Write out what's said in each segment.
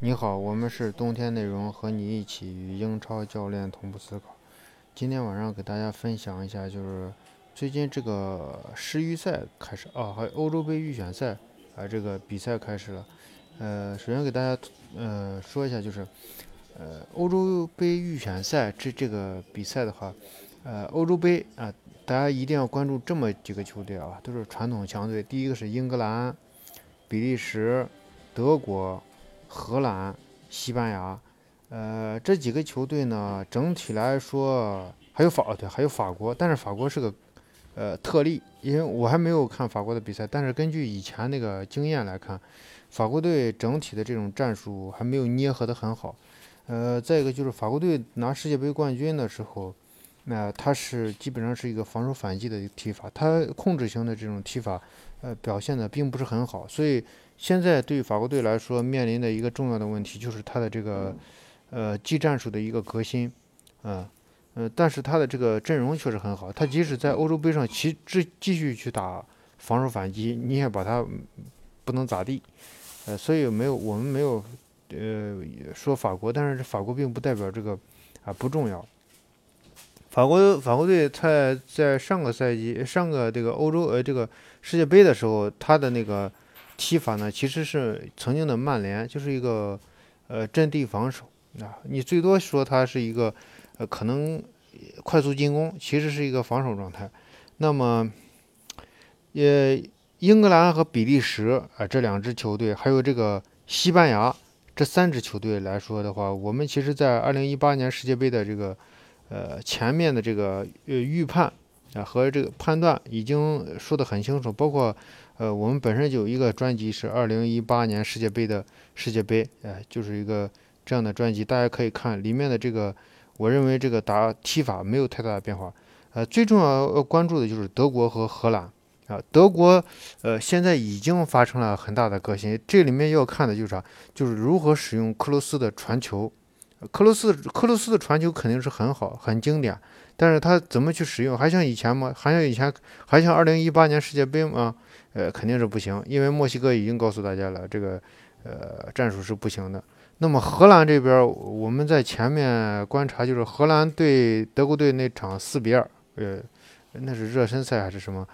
你好，我们是冬天内容，和你一起与英超教练同步思考。今天晚上给大家分享一下，就是最近这个世预赛开始啊，还有欧洲杯预选赛啊，这个比赛开始了。呃，首先给大家呃说一下，就是呃欧洲杯预选赛这这个比赛的话，呃欧洲杯啊，大家一定要关注这么几个球队啊，都是传统强队。第一个是英格兰、比利时、德国。荷兰、西班牙，呃，这几个球队呢，整体来说还有法，对，还有法国，但是法国是个呃特例，因为我还没有看法国的比赛，但是根据以前那个经验来看，法国队整体的这种战术还没有捏合得很好。呃，再一个就是法国队拿世界杯冠军的时候，那他是基本上是一个防守反击的踢法，他控制型的这种踢法，呃，表现的并不是很好，所以。现在对于法国队来说，面临的一个重要的问题就是他的这个，呃，技战术的一个革新，啊，呃，但是他的这个阵容确实很好，他即使在欧洲杯上其继继续去打防守反击，你也把他不能咋地，呃，所以没有我们没有，呃，说法国，但是法国并不代表这个啊不重要。法国法国队在在上个赛季上个这个欧洲呃这个世界杯的时候，他的那个。踢法呢，其实是曾经的曼联，就是一个呃阵地防守啊。你最多说它是一个呃可能快速进攻，其实是一个防守状态。那么，呃，英格兰和比利时啊这两支球队，还有这个西班牙这三支球队来说的话，我们其实在二零一八年世界杯的这个呃前面的这个呃预判啊和这个判断已经说得很清楚，包括。呃，我们本身就有一个专辑是二零一八年世界杯的世界杯，哎，就是一个这样的专辑，大家可以看里面的这个，我认为这个打踢法没有太大的变化。呃，最重要要关注的就是德国和荷兰啊，德国呃现在已经发生了很大的革新，这里面要看的就是啥，就是如何使用克罗斯的传球，克罗斯克罗斯的传球肯定是很好很经典，但是他怎么去使用，还像以前吗？还像以前还像二零一八年世界杯吗？呃，肯定是不行，因为墨西哥已经告诉大家了，这个呃战术是不行的。那么荷兰这边，我们在前面观察，就是荷兰对德国队那场四比二，呃，那是热身赛还是什么？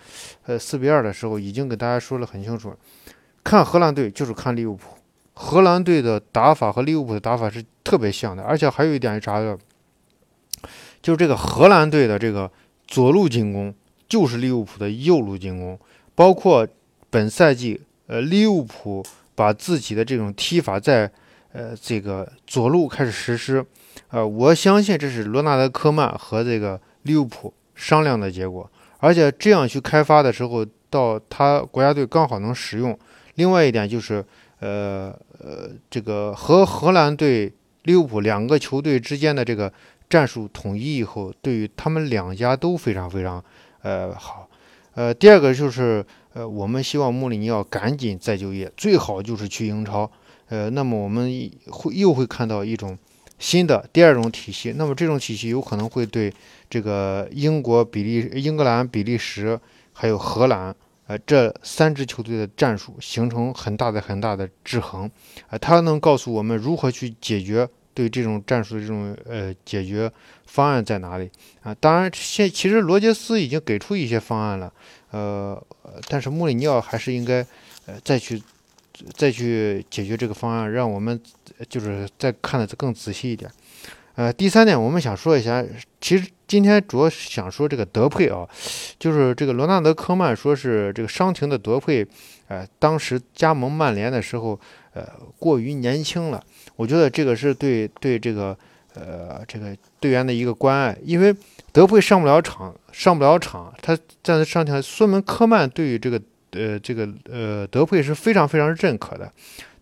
呃，四比二的时候，已经给大家说了很清楚，看荷兰队就是看利物浦，荷兰队的打法和利物浦的打法是特别像的，而且还有一点是啥的，就是这个荷兰队的这个左路进攻就是利物浦的右路进攻。包括本赛季，呃，利物浦把自己的这种踢法在，呃，这个左路开始实施，呃，我相信这是罗纳德·科曼和这个利物浦商量的结果，而且这样去开发的时候，到他国家队刚好能使用。另外一点就是，呃呃，这个和荷兰队、利物浦两个球队之间的这个战术统一以后，对于他们两家都非常非常，呃，好。呃，第二个就是，呃，我们希望穆里尼奥赶紧再就业，最好就是去英超。呃，那么我们会又会看到一种新的第二种体系。那么这种体系有可能会对这个英国、比利、英格兰、比利时还有荷兰，呃，这三支球队的战术形成很大的很大的制衡。啊，它能告诉我们如何去解决。对这种战术的这种呃解决方案在哪里啊？当然，现其实罗杰斯已经给出一些方案了，呃，但是穆里尼奥还是应该呃再去再去解决这个方案，让我们就是再看的更仔细一点。呃，第三点，我们想说一下，其实今天主要想说这个德佩啊，就是这个罗纳德科曼说是这个伤停的德佩，呃，当时加盟曼联的时候，呃，过于年轻了。我觉得这个是对对这个呃这个队员的一个关爱，因为德佩上不了场，上不了场，他站在上场，说明科曼对于这个呃这个呃德佩是非常非常认可的。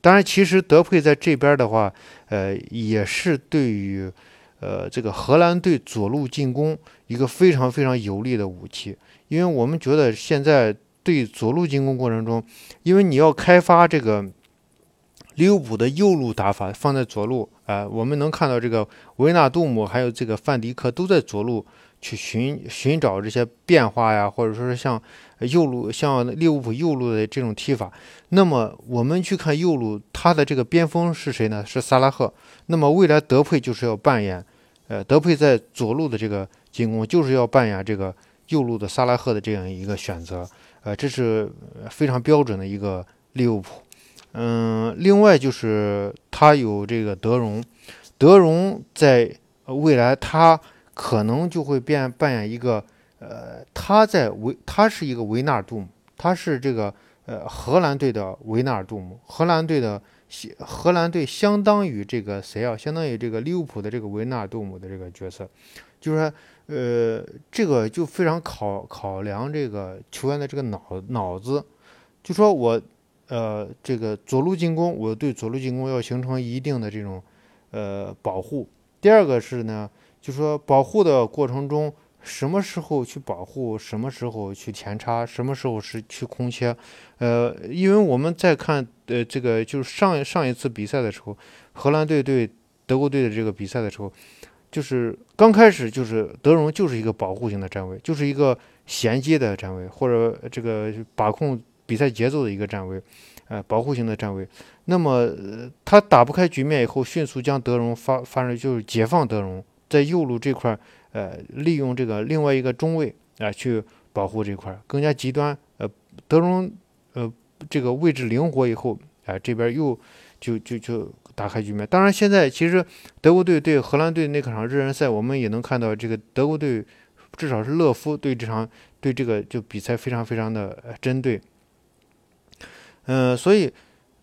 当然，其实德佩在这边的话，呃，也是对于，呃，这个荷兰队左路进攻一个非常非常有力的武器。因为我们觉得现在对左路进攻过程中，因为你要开发这个，利物浦的右路打法放在左路，啊，我们能看到这个维纳杜姆还有这个范迪克都在左路去寻寻找这些变化呀，或者说是像右路像利物浦右路的这种踢法。那么我们去看右路，他的这个边锋是谁呢？是萨拉赫。那么未来德佩就是要扮演，呃，德佩在左路的这个进攻就是要扮演这个右路的萨拉赫的这样一个选择，呃，这是非常标准的一个利物浦。嗯，另外就是他有这个德容，德容在未来他可能就会变扮演一个，呃，他在维他是一个维纳尔杜姆，他是这个呃荷兰队的维纳尔杜姆，荷兰队的荷兰队相当于这个谁啊？相当于这个利物浦的这个维纳尔杜姆的这个角色，就是说，呃，这个就非常考考量这个球员的这个脑脑子，就说我。呃，这个左路进攻，我对左路进攻要形成一定的这种呃保护。第二个是呢，就是说保护的过程中，什么时候去保护，什么时候去前插，什么时候是去空切。呃，因为我们在看呃这个就是上上一次比赛的时候，荷兰队对德国队的这个比赛的时候，就是刚开始就是德容就是一个保护型的站位，就是一个衔接的站位，或者这个把控。比赛节奏的一个站位，呃，保护型的站位。那么他打不开局面以后，迅速将德容发发生，就是解放德容在右路这块，呃，利用这个另外一个中卫啊去保护这块，更加极端。呃，德容呃这个位置灵活以后，啊这边又就就就打开局面。当然，现在其实德国队对荷兰队那场热身赛，我们也能看到这个德国队至少是勒夫对这场对这个就比赛非常非常的针对。嗯，所以，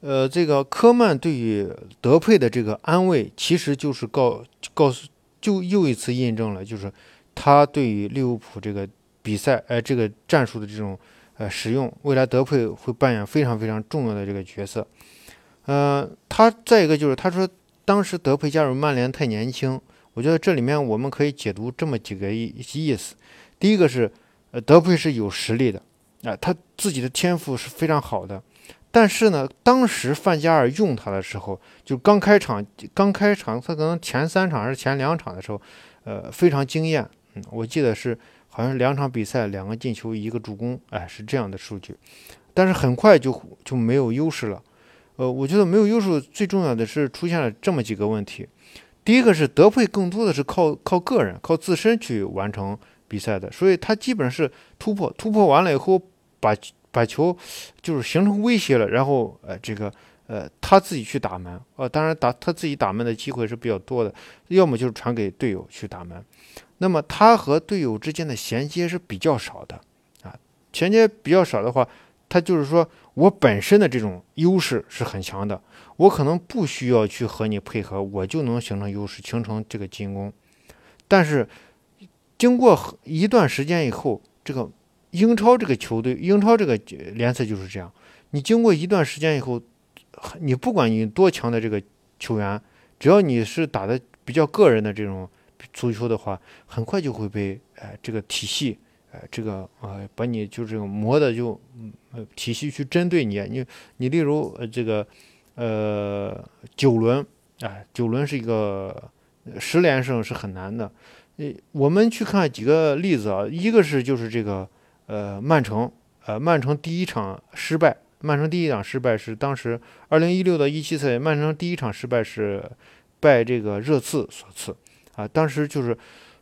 呃，这个科曼对于德佩的这个安慰，其实就是告告诉，就又一次印证了，就是他对于利物浦这个比赛，呃，这个战术的这种呃使用，未来德佩会扮演非常非常重要的这个角色。呃，他再一个就是他说，当时德佩加入曼联太年轻，我觉得这里面我们可以解读这么几个意意思。第一个是，呃，德佩是有实力的，啊，他自己的天赋是非常好的。但是呢，当时范加尔用他的时候，就刚开场，刚开场，他可能前三场还是前两场的时候，呃，非常惊艳。嗯，我记得是好像是两场比赛两个进球一个助攻，哎，是这样的数据。但是很快就就没有优势了。呃，我觉得没有优势，最重要的是出现了这么几个问题。第一个是德佩更多的是靠靠个人、靠自身去完成比赛的，所以他基本上是突破，突破完了以后把。把球就是形成威胁了，然后呃，这个呃，他自己去打门，呃，当然打他自己打门的机会是比较多的，要么就是传给队友去打门。那么他和队友之间的衔接是比较少的啊，衔接比较少的话，他就是说我本身的这种优势是很强的，我可能不需要去和你配合，我就能形成优势，形成这个进攻。但是经过一段时间以后，这个。英超这个球队，英超这个联赛就是这样。你经过一段时间以后，你不管你多强的这个球员，只要你是打的比较个人的这种足球的话，很快就会被呃这个体系，呃这个呃把你就这种磨的就体系去针对你。你你例如呃这个呃九轮，哎九轮是一个十连胜是很难的。呃我们去看几个例子啊，一个是就是这个。呃，曼城，呃，曼城第一场失败，曼城第一场失败是当时二零一六到一七赛季，曼城第一场失败是拜这个热刺所赐，啊，当时就是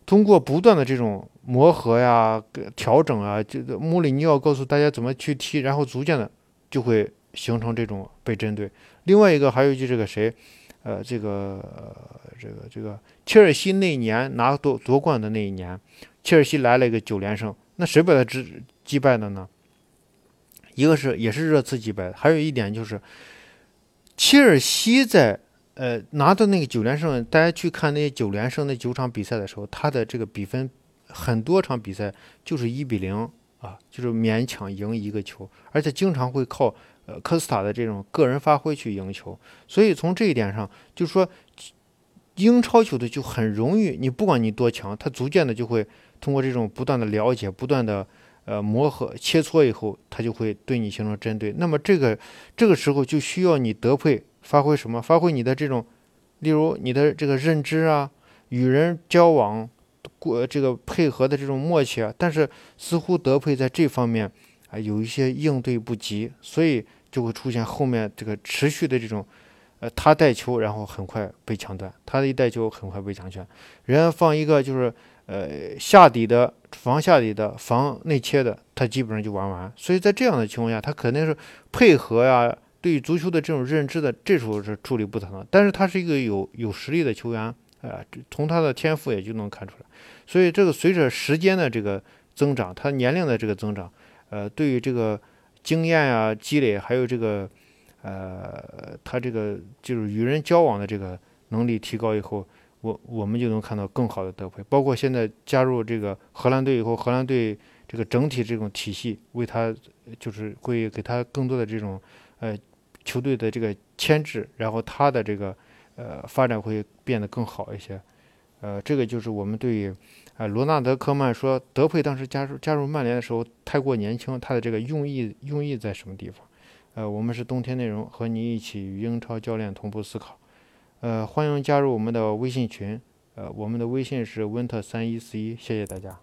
通过不断的这种磨合呀、调整啊，这个穆里尼奥告诉大家怎么去踢，然后逐渐的就会形成这种被针对。另外一个还有一句这个谁，呃，这个这个这个切尔西那一年拿夺夺冠的那一年，切尔西来了一个九连胜。那谁把他击击败的呢？一个是也是热刺击败的，还有一点就是，切尔西在呃拿到那个九连胜，大家去看那些九连胜那九场比赛的时候，他的这个比分很多场比赛就是一比零啊，就是勉强赢一个球，而且经常会靠呃科斯塔的这种个人发挥去赢球。所以从这一点上，就是说英超球队就很容易，你不管你多强，他逐渐的就会。通过这种不断的了解、不断的呃磨合、切磋以后，他就会对你形成针对。那么这个这个时候就需要你德佩发挥什么？发挥你的这种，例如你的这个认知啊，与人交往过这个配合的这种默契啊。但是似乎德佩在这方面啊有一些应对不及，所以就会出现后面这个持续的这种，呃，他带球然后很快被抢断，他一带球很快被抢断，人家放一个就是呃下底的防下底的防内切的，他基本上就玩完。所以在这样的情况下，他肯定是配合呀。对于足球的这种认知的，这时候是处理不可能。但是他是一个有有实力的球员，呃，从他的天赋也就能看出来。所以这个随着时间的这个增长，他年龄的这个增长，呃，对于这个经验啊积累，还有这个呃，他这个就是与人交往的这个能力提高以后，我我们就能看到更好的德佩。包括现在加入这个荷兰队以后，荷兰队这个整体这种体系为他就是会给他更多的这种呃。球队的这个牵制，然后他的这个呃发展会变得更好一些，呃，这个就是我们对于啊罗纳德科曼说德佩当时加入加入曼联的时候太过年轻，他的这个用意用意在什么地方？呃，我们是冬天内容和你一起与英超教练同步思考，呃，欢迎加入我们的微信群，呃，我们的微信是温特三一四一，谢谢大家。